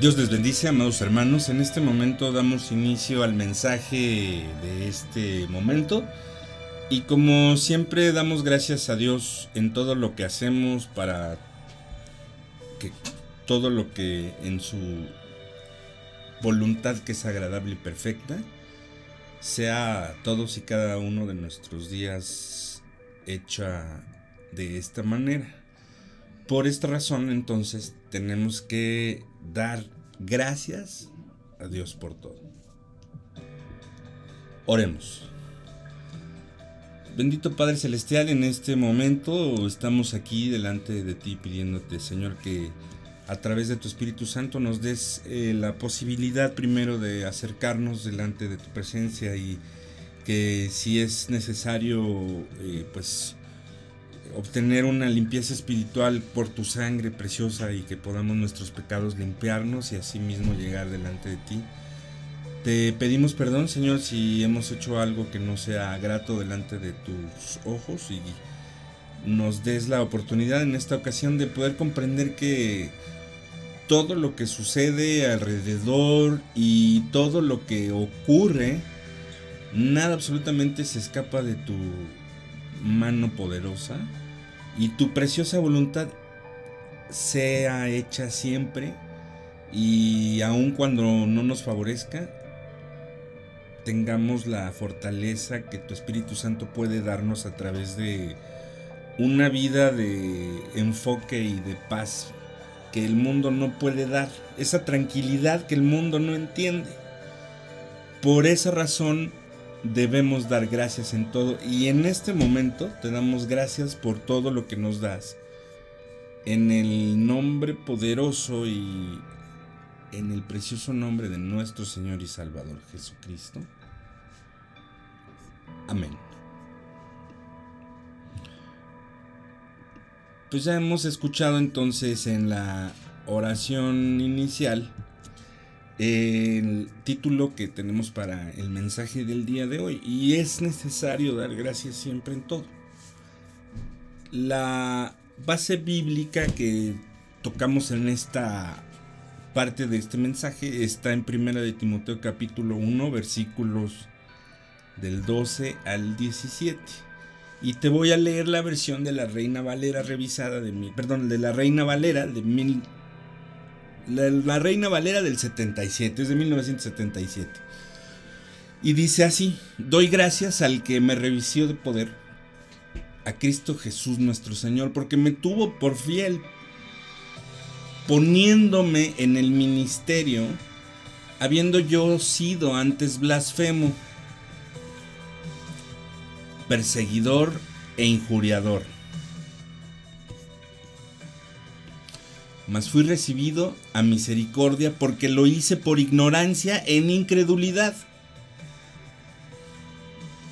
Dios les bendice, amados hermanos. En este momento damos inicio al mensaje de este momento. Y como siempre damos gracias a Dios en todo lo que hacemos para que todo lo que en su voluntad que es agradable y perfecta sea todos y cada uno de nuestros días hecha de esta manera. Por esta razón entonces tenemos que dar gracias a Dios por todo. Oremos. Bendito Padre Celestial, en este momento estamos aquí delante de ti pidiéndote, Señor, que a través de tu Espíritu Santo nos des eh, la posibilidad primero de acercarnos delante de tu presencia y que si es necesario, eh, pues obtener una limpieza espiritual por tu sangre preciosa y que podamos nuestros pecados limpiarnos y así mismo llegar delante de ti. Te pedimos perdón, Señor, si hemos hecho algo que no sea grato delante de tus ojos y nos des la oportunidad en esta ocasión de poder comprender que todo lo que sucede alrededor y todo lo que ocurre, nada absolutamente se escapa de tu mano poderosa y tu preciosa voluntad sea hecha siempre y aun cuando no nos favorezca, tengamos la fortaleza que tu Espíritu Santo puede darnos a través de una vida de enfoque y de paz que el mundo no puede dar, esa tranquilidad que el mundo no entiende. Por esa razón debemos dar gracias en todo y en este momento te damos gracias por todo lo que nos das. En el nombre poderoso y en el precioso nombre de nuestro Señor y Salvador Jesucristo. Amén. Pues ya hemos escuchado entonces en la oración inicial el título que tenemos para el mensaje del día de hoy. Y es necesario dar gracias siempre en todo. La base bíblica que tocamos en esta parte de este mensaje está en Primera de Timoteo capítulo 1 versículos del 12 al 17. Y te voy a leer la versión de la Reina Valera revisada de mi, perdón, de la Reina Valera de mil, la, Reina Valera del 77, es de 1977. Y dice así, doy gracias al que me revisió de poder, a Cristo Jesús nuestro Señor, porque me tuvo por fiel, poniéndome en el ministerio, habiendo yo sido antes blasfemo, perseguidor e injuriador mas fui recibido a misericordia porque lo hice por ignorancia en incredulidad.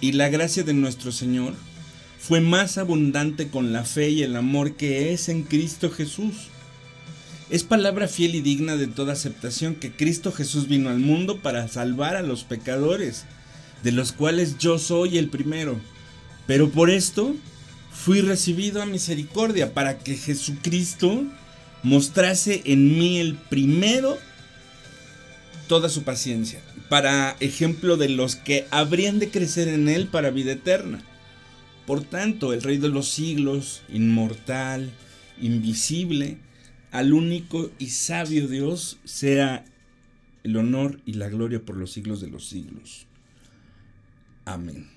Y la gracia de nuestro Señor fue más abundante con la fe y el amor que es en Cristo Jesús. Es palabra fiel y digna de toda aceptación que Cristo Jesús vino al mundo para salvar a los pecadores, de los cuales yo soy el primero. Pero por esto fui recibido a misericordia para que Jesucristo mostrase en mí el primero toda su paciencia, para ejemplo de los que habrían de crecer en él para vida eterna. Por tanto, el Rey de los siglos, inmortal, invisible, al único y sabio Dios, sea el honor y la gloria por los siglos de los siglos. Amén.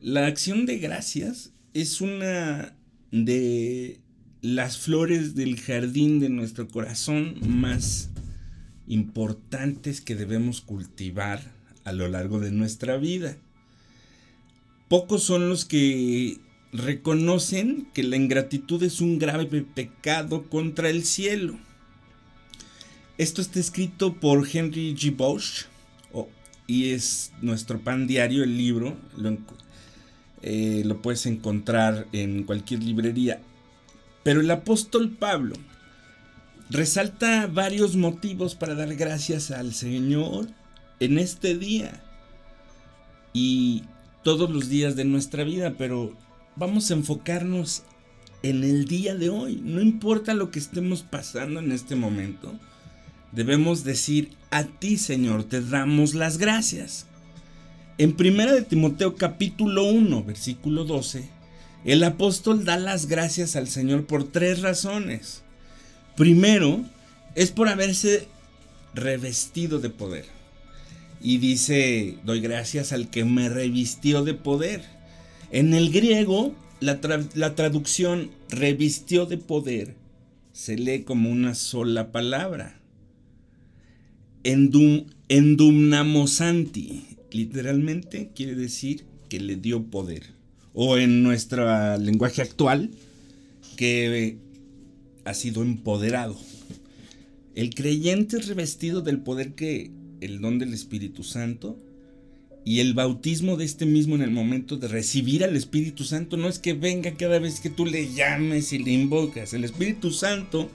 La acción de gracias es una de las flores del jardín de nuestro corazón más importantes que debemos cultivar a lo largo de nuestra vida. Pocos son los que reconocen que la ingratitud es un grave pecado contra el cielo. Esto está escrito por Henry G. Bosch y es nuestro pan diario, el libro. Lo, eh, puedes encontrar en cualquier librería. Pero el apóstol Pablo resalta varios motivos para dar gracias al Señor en este día y todos los días de nuestra vida, pero vamos a enfocarnos en el día de hoy. No importa lo que estemos pasando en este momento, debemos decir a ti, Señor, te damos las gracias. En 1 de Timoteo capítulo 1, versículo 12, el apóstol da las gracias al Señor por tres razones. Primero, es por haberse revestido de poder. Y dice, doy gracias al que me revistió de poder. En el griego, la, traducción revistió de poder se lee como una sola palabra. Endum, endumnamosanti, literalmente quiere decir que le dio poder. O en nuestro lenguaje actual, que ha sido empoderado. El creyente es revestido del poder que el don del Espíritu Santo y el bautismo de este mismo en el momento de recibir al Espíritu Santo no es que venga cada vez que tú le llames y le invocas. El Espíritu Santo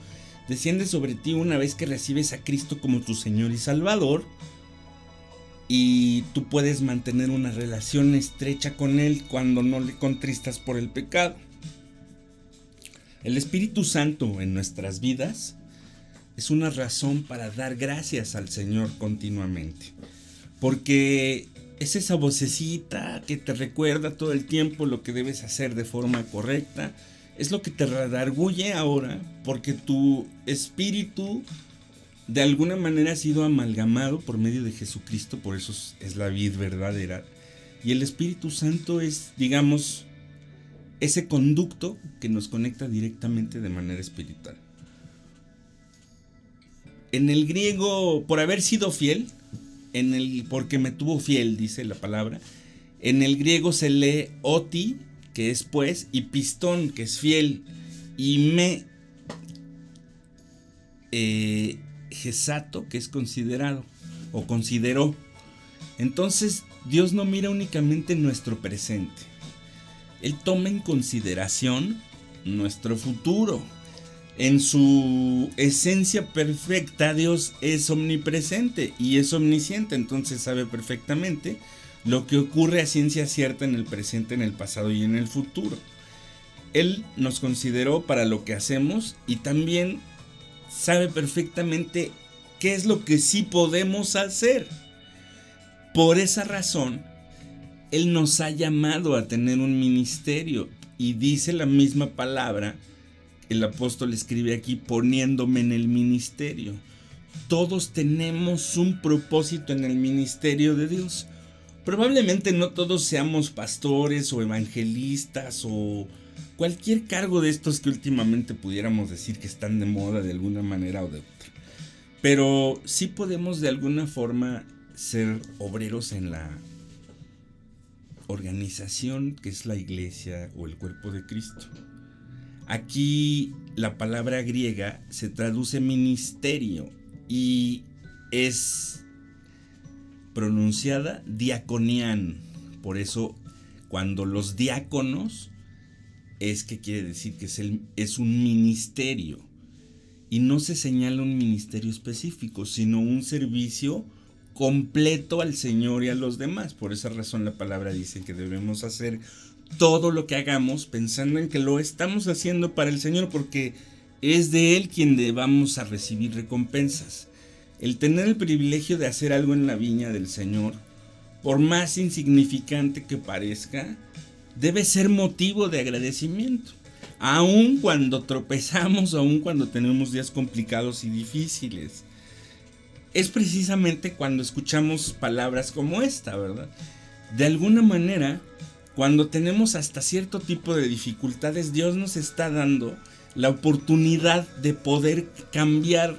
desciende sobre ti una vez que recibes a Cristo como tu Señor y Salvador. Y tú puedes mantener una relación estrecha con Él cuando no le contristas por el pecado. El Espíritu Santo en nuestras vidas es una razón para dar gracias al Señor continuamente. Porque es esa vocecita que te recuerda todo el tiempo lo que debes hacer de forma correcta. Es lo que te redarguye ahora porque tu espíritu de alguna manera ha sido amalgamado por medio de Jesucristo, por eso es la vida verdadera. Y el Espíritu Santo es, digamos, ese conducto que nos conecta directamente de manera espiritual. En el griego, por haber sido fiel, en el, porque me tuvo fiel, dice la palabra. En el griego se lee oti, que es pues, y pistón, que es fiel, y me, eh, gesato, que es considerado o consideró. Entonces Dios no mira únicamente nuestro presente, Él toma en consideración nuestro futuro en su esencia perfecta, Dios es omnipresente y es omnisciente, entonces sabe perfectamente lo que ocurre a ciencia cierta en el presente, en el pasado y en el futuro. Él nos consideró para lo que hacemos y también sabe perfectamente qué es lo que sí podemos hacer. Por esa razón, Él nos ha llamado a tener un ministerio y dice la misma palabra el apóstol escribe aquí poniéndome en el ministerio. Todos tenemos un propósito en el ministerio de Dios. Probablemente no todos seamos pastores o evangelistas o cualquier cargo de estos que últimamente pudiéramos decir que están de moda de alguna manera o de otra. Pero sí podemos de alguna forma ser obreros en la organización que es la iglesia o el cuerpo de Cristo. Aquí la palabra griega se traduce ministerio y es pronunciada diaconian. Por eso cuando los diáconos es que quiere decir que es, es un ministerio. Y no se señala un ministerio específico, sino un servicio completo al Señor y a los demás. Por esa razón la palabra dice que debemos hacer todo lo que hagamos pensando en que lo estamos haciendo para el Señor porque es de Él quien vamos a recibir recompensas. El tener el privilegio de hacer algo en la viña del Señor, por más insignificante que parezca, debe ser motivo de agradecimiento. Aun cuando tropezamos, aun cuando tenemos días complicados y difíciles. Es precisamente cuando escuchamos palabras como esta, ¿verdad? De alguna manera, cuando tenemos hasta cierto tipo de dificultades, Dios nos está dando la oportunidad de poder cambiar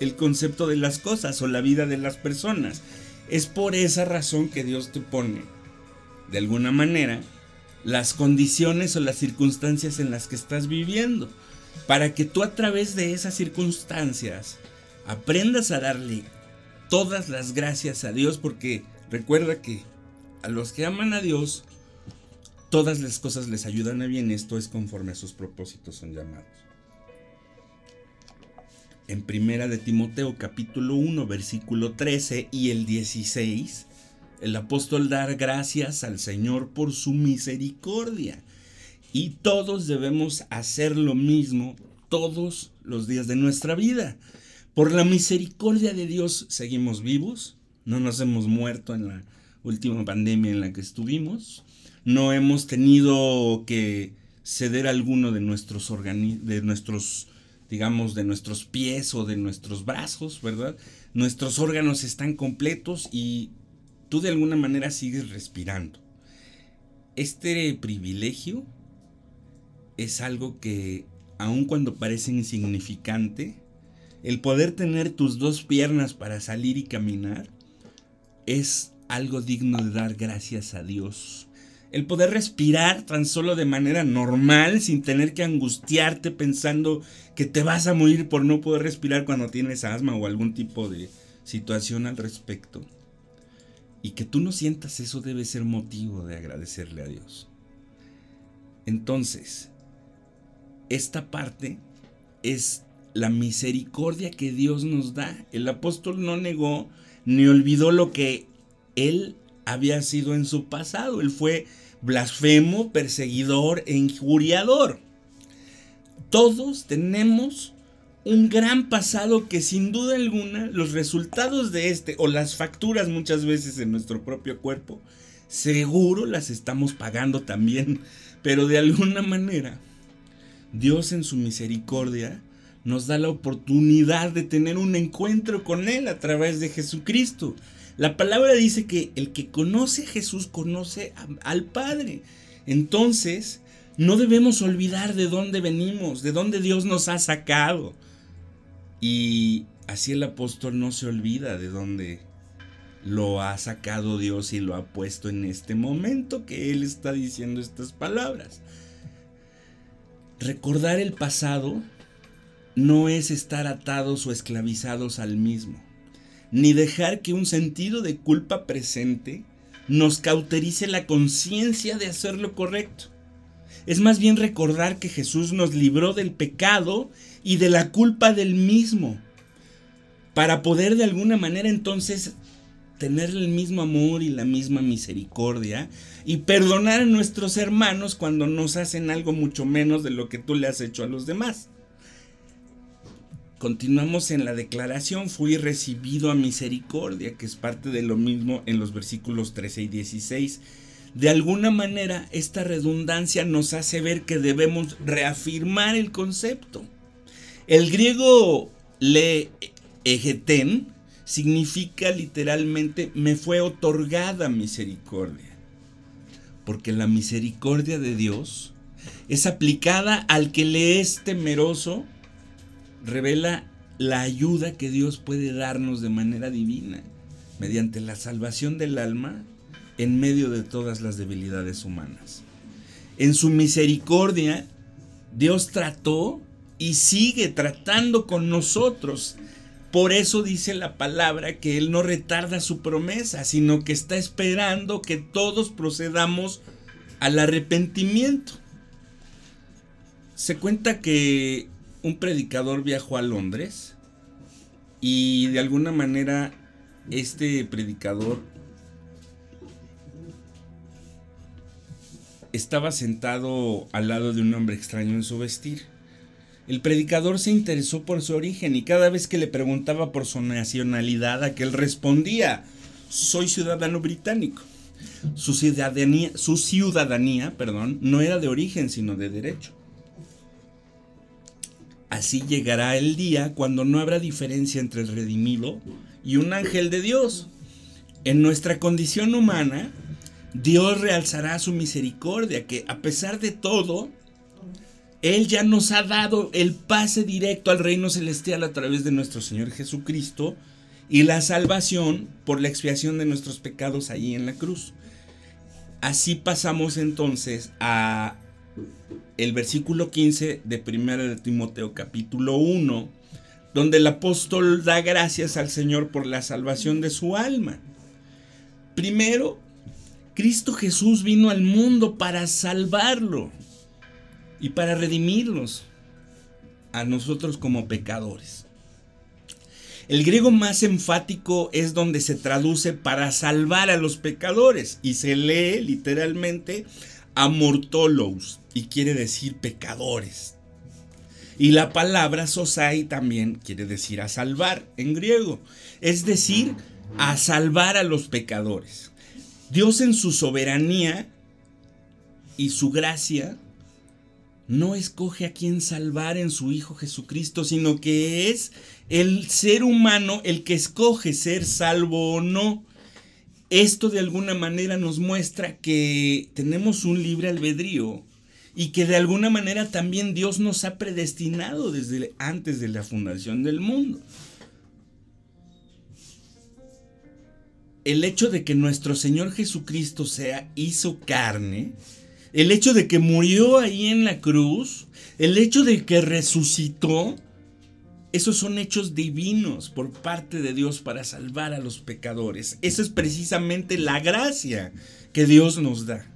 el concepto de las cosas o la vida de las personas. Es por esa razón que Dios te pone, de alguna manera, las condiciones o las circunstancias en las que estás viviendo, para que tú a través de esas circunstancias aprendas a darle todas las gracias a Dios, porque recuerda que a los que aman a Dios, todas las cosas les ayudan a bien, esto es conforme a sus propósitos son llamados. En primera de Timoteo capítulo 1 versículo 13 y el 16, el apóstol dar gracias al Señor por su misericordia, Y todos debemos hacer lo mismo todos los días de nuestra vida. Por la misericordia de Dios seguimos vivos, no nos hemos muerto en la última pandemia en la que estuvimos, no hemos tenido que ceder alguno de nuestros de nuestros digamos de nuestros pies o de nuestros brazos, ¿verdad? Nuestros órganos están completos y tú de alguna manera sigues respirando. Este privilegio es algo que aun cuando parece insignificante, el poder tener tus dos piernas para salir y caminar es algo digno de dar gracias a Dios. El poder respirar tan solo de manera normal, sin tener que angustiarte pensando que te vas a morir por no poder respirar cuando tienes asma o algún tipo de situación al respecto. Y que tú no sientas eso debe ser motivo de agradecerle a Dios. Entonces, esta parte es la misericordia que Dios nos da. El apóstol no negó ni olvidó lo que él había sido en su pasado. Él fue blasfemo, perseguidor e injuriador. Todos tenemos un gran pasado que sin duda alguna los resultados de este o las facturas muchas veces en nuestro propio cuerpo, seguro las estamos pagando también, pero de alguna manera Dios en su misericordia nos da la oportunidad de tener un encuentro con Él a través de Jesucristo. La palabra dice que el que conoce a Jesús conoce al Padre. Entonces, no debemos olvidar de dónde venimos, de dónde Dios nos ha sacado. Y así el apóstol no se olvida de dónde lo ha sacado Dios y lo ha puesto en este momento que Él está diciendo estas palabras. Recordar el pasado no es estar atados o esclavizados al mismo, ni dejar que un sentido de culpa presente nos cauterice la conciencia de hacer lo correcto. Es más bien recordar que Jesús nos libró del pecado y de la culpa del mismo, para poder de alguna manera entonces tener el mismo amor y la misma misericordia y perdonar a nuestros hermanos cuando nos hacen algo mucho menos de lo que tú le has hecho a los demás. Continuamos en la declaración, fui recibido a misericordia, que es parte de lo mismo en los versículos 13 y 16. De alguna manera, esta redundancia nos hace ver que debemos reafirmar el concepto. El griego le egeten significa literalmente me fue otorgada misericordia. Porque la misericordia de Dios es aplicada al que le es temeroso, revela la ayuda que Dios puede darnos de manera divina, mediante la salvación del alma en medio de todas las debilidades humanas. En su misericordia, Dios trató y sigue tratando con nosotros por eso dice la palabra que Él no retarda su promesa, sino que está esperando que todos procedamos al arrepentimiento. Se cuenta que un predicador viajó a Londres y de alguna manera este predicador estaba sentado al lado de un hombre extraño en su vestir. El predicador se interesó por su origen y cada vez que le preguntaba por su nacionalidad, aquel respondía, soy ciudadano británico. Su ciudadanía, su ciudadanía perdón, no era de origen, sino de derecho. Así llegará el día cuando no habrá diferencia entre el redimido y un ángel de Dios. En nuestra condición humana, Dios realzará su misericordia, que a pesar de todo, él ya nos ha dado el pase directo al reino celestial a través de nuestro Señor Jesucristo y la salvación por la expiación de nuestros pecados allí en la cruz. Así pasamos entonces a el versículo 15 de 1 de Timoteo capítulo 1, donde el apóstol da gracias al Señor por la salvación de su alma. Primero, Cristo Jesús vino al mundo para salvarlo y para redimirnos a nosotros como pecadores. El griego más enfático es donde se traduce para salvar a los pecadores y se lee literalmente amortolos y quiere decir pecadores. Y la palabra sosai también quiere decir a salvar en griego, es decir, a salvar a los pecadores. Dios en su soberanía y su gracia no escoge a quien salvar en su Hijo Jesucristo, sino que es el ser humano el que escoge ser salvo o no. Esto de alguna manera nos muestra que tenemos un libre albedrío y que de alguna manera también Dios nos ha predestinado desde antes de la fundación del mundo. El hecho de que nuestro Señor Jesucristo sea hizo carne, el hecho de que murió ahí en la cruz, el hecho de que resucitó, esos son hechos divinos por parte de Dios para salvar a los pecadores. Esa es precisamente la gracia que Dios nos da.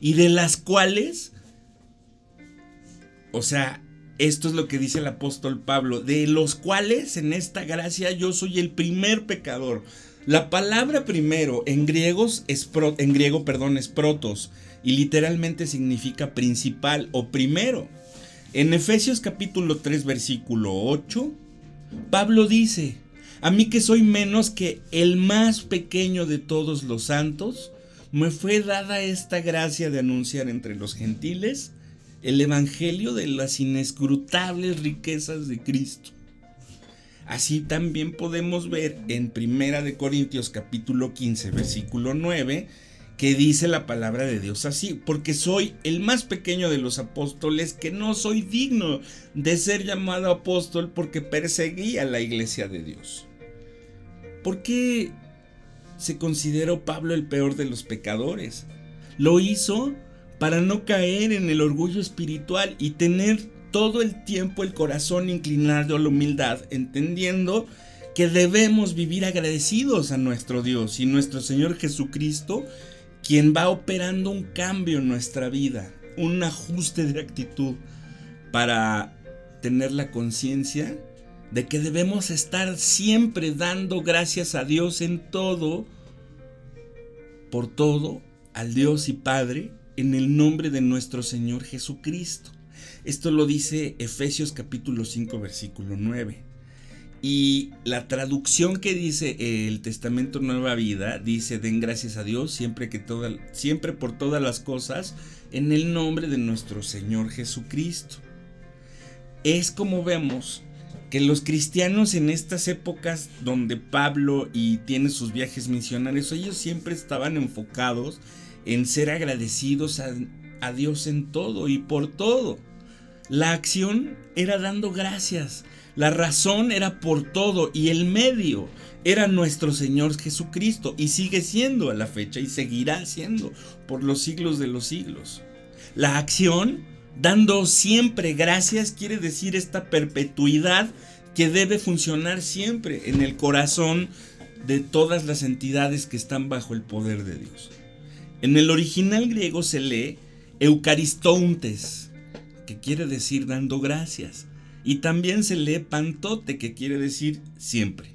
Y de las cuales, o sea, esto es lo que dice el apóstol Pablo, de los cuales en esta gracia yo soy el primer pecador. La palabra primero en, griegos es en griego perdón, es protos y literalmente significa principal o primero. En Efesios capítulo 3 versículo 8, Pablo dice, a mí que soy menos que el más pequeño de todos los santos, me fue dada esta gracia de anunciar entre los gentiles el evangelio de las inescrutables riquezas de Cristo. Así también podemos ver en Primera de Corintios capítulo 15 versículo 9 que dice la palabra de Dios así, porque soy el más pequeño de los apóstoles que no soy digno de ser llamado apóstol porque perseguí a la iglesia de Dios. ¿Por qué se consideró Pablo el peor de los pecadores? Lo hizo para no caer en el orgullo espiritual y tener todo el tiempo el corazón inclinado a la humildad, entendiendo que debemos vivir agradecidos a nuestro Dios y nuestro Señor Jesucristo quien va operando un cambio en nuestra vida, un ajuste de actitud para tener la conciencia de que debemos estar siempre dando gracias a Dios en todo, por todo, al Dios y Padre, en el nombre de nuestro Señor Jesucristo. Esto lo dice Efesios capítulo 5 versículo 9. Y la traducción que dice el Testamento Nueva Vida dice den gracias a Dios siempre que siempre por todas las cosas en el nombre de nuestro Señor Jesucristo. Es como vemos que los cristianos en estas épocas donde Pablo y tiene sus viajes misionarios, ellos siempre estaban enfocados en ser agradecidos a Dios en todo y por todo. La acción era dando gracias la razón era por todo y el medio era nuestro Señor Jesucristo y sigue siendo a la fecha y seguirá siendo por los siglos de los siglos. La acción, dando siempre gracias, quiere decir esta perpetuidad que debe funcionar siempre en el corazón de todas las entidades que están bajo el poder de Dios. En el original griego se lee Eucaristontes, que quiere decir dando gracias. Y también se lee pantote, que quiere decir siempre.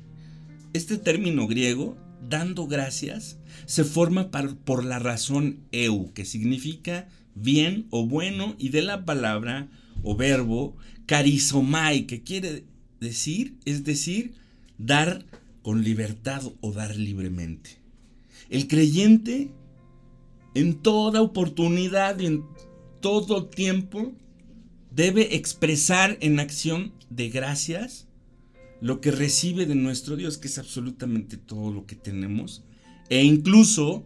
Este término griego, dando gracias, se forma por la razón eu, que significa bien o bueno, y de la palabra o verbo carizomai, que quiere decir, es decir, dar con libertad o dar libremente. El creyente en toda oportunidad y en todo tiempo debe expresar en acción de gracias lo que recibe de nuestro Dios, que es absolutamente todo lo que tenemos, e incluso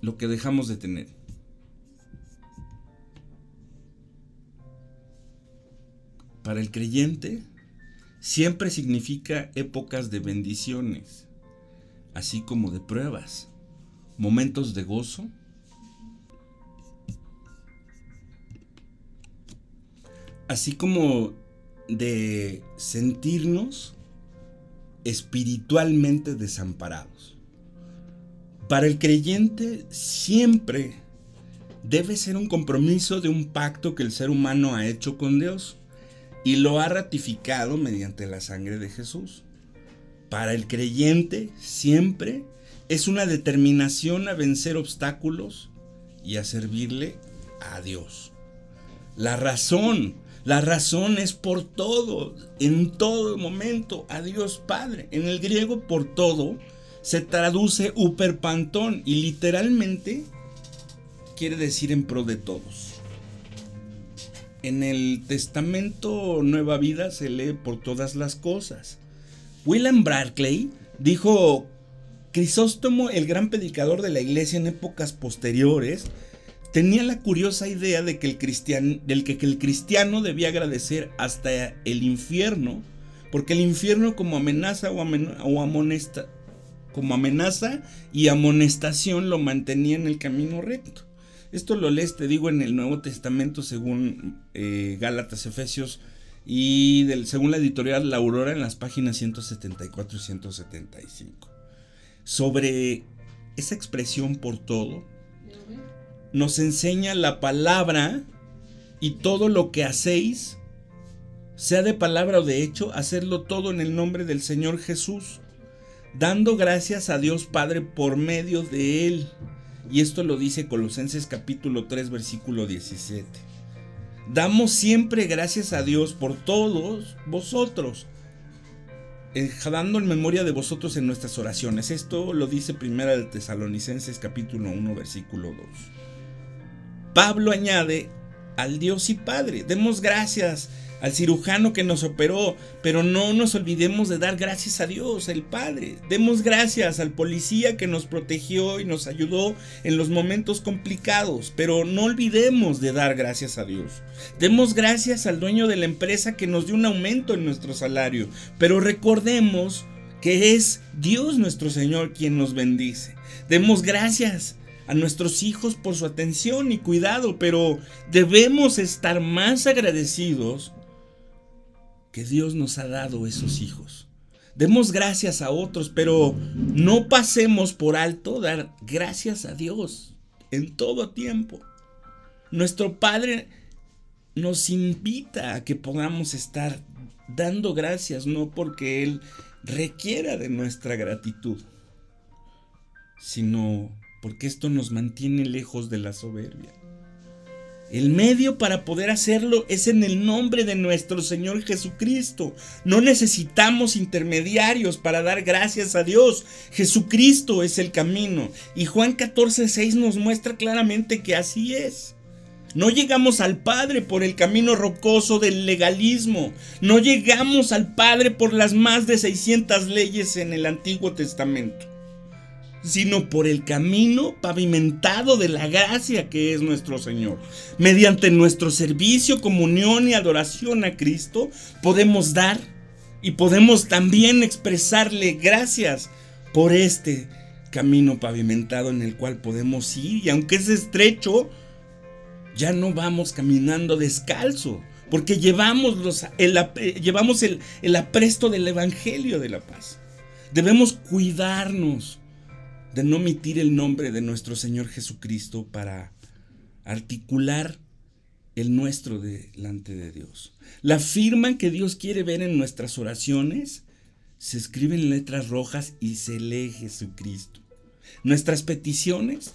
lo que dejamos de tener. Para el creyente, siempre significa épocas de bendiciones, así como de pruebas, momentos de gozo así como de sentirnos espiritualmente desamparados. Para el creyente siempre debe ser un compromiso de un pacto que el ser humano ha hecho con Dios y lo ha ratificado mediante la sangre de Jesús. Para el creyente siempre es una determinación a vencer obstáculos y a servirle a Dios. La razón, la razón es por todo, en todo momento, a Dios Padre. En el griego por todo se traduce uperpantón y literalmente quiere decir en pro de todos. En el Testamento Nueva Vida se lee por todas las cosas. William Barclay dijo, Crisóstomo, el gran predicador de la iglesia en épocas posteriores, tenía la curiosa idea de que el cristiano, del que, el cristiano debía agradecer hasta el infierno, porque el infierno como amenaza o, amonesta, como amenaza y amonestación lo mantenía en el camino recto. Esto lo lees, te digo, en el Nuevo Testamento según eh, Gálatas, Efesios y según la editorial La Aurora en las páginas 174 y 175. Sobre esa expresión por todo, nos enseña la palabra y todo lo que hacéis, sea de palabra o de hecho, hacerlo todo en el nombre del Señor Jesús, dando gracias a Dios Padre por medio de Él. Y esto lo dice Colosenses capítulo 3 versículo 17. Damos siempre gracias a Dios por todos vosotros, dando en memoria de vosotros en nuestras oraciones. Esto lo dice Primera de Tesalonicenses capítulo 1 versículo 2. Pablo añade al Dios y Padre. Demos gracias al cirujano que nos operó, pero no nos olvidemos de dar gracias a Dios, el Padre. Demos gracias al policía que nos protegió y nos ayudó en los momentos complicados, pero no olvidemos de dar gracias a Dios. Demos gracias al dueño de la empresa que nos dio un aumento en nuestro salario, pero recordemos que es Dios nuestro Señor quien nos bendice. Demos gracias a nuestros hijos por su atención y cuidado, pero debemos estar más agradecidos que Dios nos ha dado esos hijos. Demos gracias a otros, pero no pasemos por alto dar gracias a Dios en todo tiempo. Nuestro Padre nos invita a que podamos estar dando gracias, no porque Él requiera de nuestra gratitud, sino porque esto nos mantiene lejos de la soberbia. El medio para poder hacerlo es en el nombre de nuestro Señor Jesucristo. No necesitamos intermediarios para dar gracias a Dios. Jesucristo es el camino. Y Juan 14:6 nos muestra claramente que así es. No llegamos al Padre por el camino rocoso del legalismo. No llegamos al Padre por las más de 600 leyes en el Antiguo Testamento sino por el camino pavimentado de la gracia que es nuestro Señor. Mediante nuestro servicio, comunión y adoración a Cristo, podemos dar y podemos también expresarle gracias por este camino pavimentado en el cual podemos ir. Y aunque es estrecho, ya no vamos caminando descalzo, porque llevamos, el apresto del Evangelio de la paz. Debemos cuidarnos de no omitir el nombre de nuestro Señor Jesucristo para articular el nuestro delante de Dios. La firma que Dios quiere ver en nuestras oraciones se escribe en letras rojas y se lee Jesucristo. Nuestras peticiones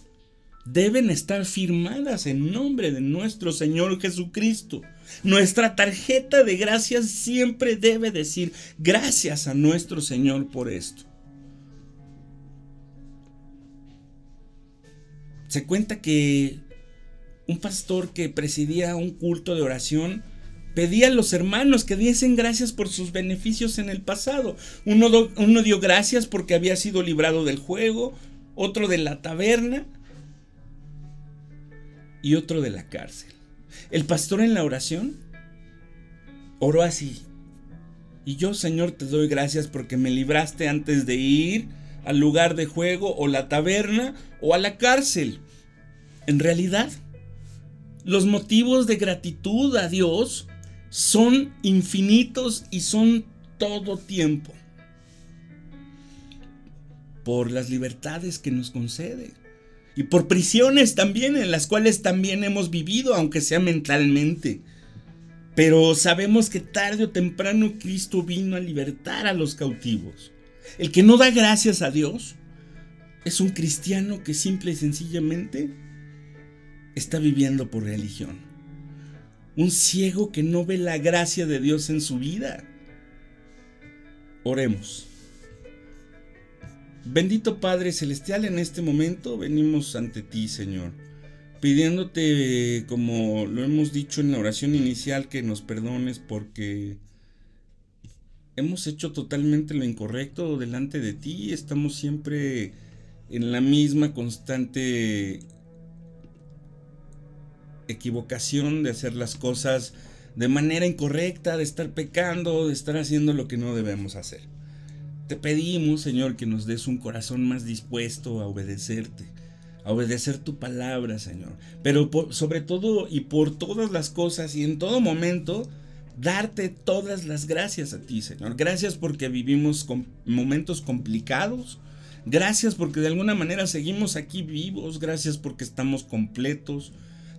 deben estar firmadas en nombre de nuestro Señor Jesucristo. Nuestra tarjeta de gracias siempre debe decir gracias a nuestro Señor por esto. Se cuenta que un pastor que presidía un culto de oración pedía a los hermanos que diesen gracias por sus beneficios en el pasado. Uno, dio gracias porque había sido librado del juego, otro de la taberna y otro de la cárcel. El pastor en la oración oró así. Y yo, Señor, te doy gracias porque me libraste antes de ir al lugar de juego o la taberna o a la cárcel. En realidad, los motivos de gratitud a Dios son infinitos y son todo tiempo. Por las libertades que nos concede. Y por prisiones también en las cuales también hemos vivido, aunque sea mentalmente. Pero sabemos que tarde o temprano Cristo vino a libertar a los cautivos. El que no da gracias a Dios es un cristiano que simple y sencillamente está viviendo por religión. Un ciego que no ve la gracia de Dios en su vida. Oremos. Bendito Padre Celestial, en este momento venimos ante ti, Señor, pidiéndote, como lo hemos dicho en la oración inicial, que nos perdones porque hemos hecho totalmente lo incorrecto delante de ti, estamos siempre en la misma constante equivocación de hacer las cosas de manera incorrecta, de estar pecando, de estar haciendo lo que no debemos hacer. Te pedimos, Señor, que nos des un corazón más dispuesto a obedecerte, a obedecer tu palabra, Señor. Pero sobre todo y por todas las cosas y en todo momento, darte todas las gracias a ti, Señor. Gracias porque vivimos con momentos complicados. Gracias porque de alguna manera seguimos aquí vivos. Gracias porque estamos completos.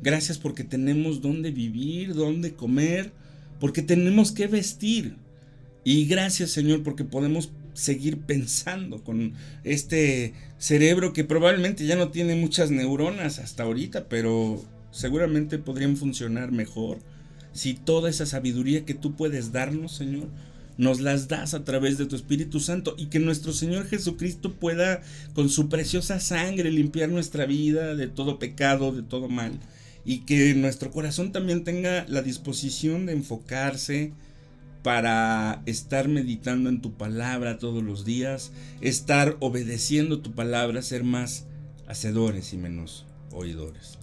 Gracias porque tenemos dónde vivir, dónde comer, porque tenemos que vestir. Y gracias Señor porque podemos seguir pensando con este cerebro que probablemente ya no tiene muchas neuronas hasta ahorita, pero seguramente podrían funcionar mejor si toda esa sabiduría que tú puedes darnos, Señor, nos las das a través de tu Espíritu Santo y que nuestro Señor Jesucristo pueda con su preciosa sangre limpiar nuestra vida de todo pecado, de todo mal y que nuestro corazón también tenga la disposición de enfocarse para estar meditando en tu palabra todos los días, estar obedeciendo tu palabra, ser más hacedores y menos oidores.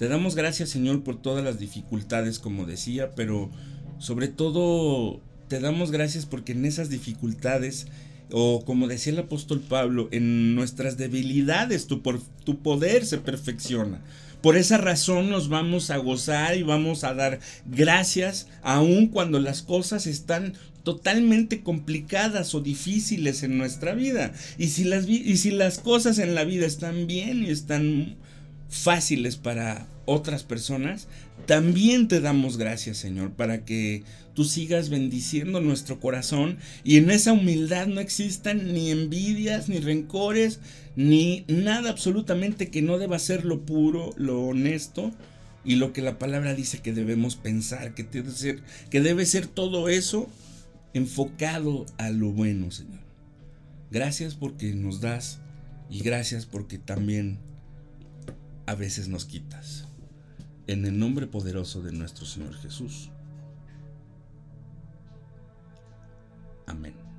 Te damos gracias Señor por todas las dificultades, como decía, pero sobre todo te damos gracias porque en esas dificultades, o como decía el apóstol Pablo, en nuestras debilidades tu, tu poder se perfecciona. Por esa razón nos vamos a gozar y vamos a dar gracias aun cuando las cosas están totalmente complicadas o difíciles en nuestra vida. Y si las, y si las cosas en la vida están bien y están fáciles para otras personas, también te damos gracias, Señor, para que tú sigas bendiciendo nuestro corazón y en esa humildad no existan ni envidias, ni rencores, ni nada absolutamente que no deba ser lo puro, lo honesto y lo que la palabra dice que debemos pensar, que debe ser, que debe ser todo eso enfocado a lo bueno, Señor. Gracias porque nos das y gracias porque también a veces nos quitas. En el nombre poderoso de nuestro Señor Jesús. Amén.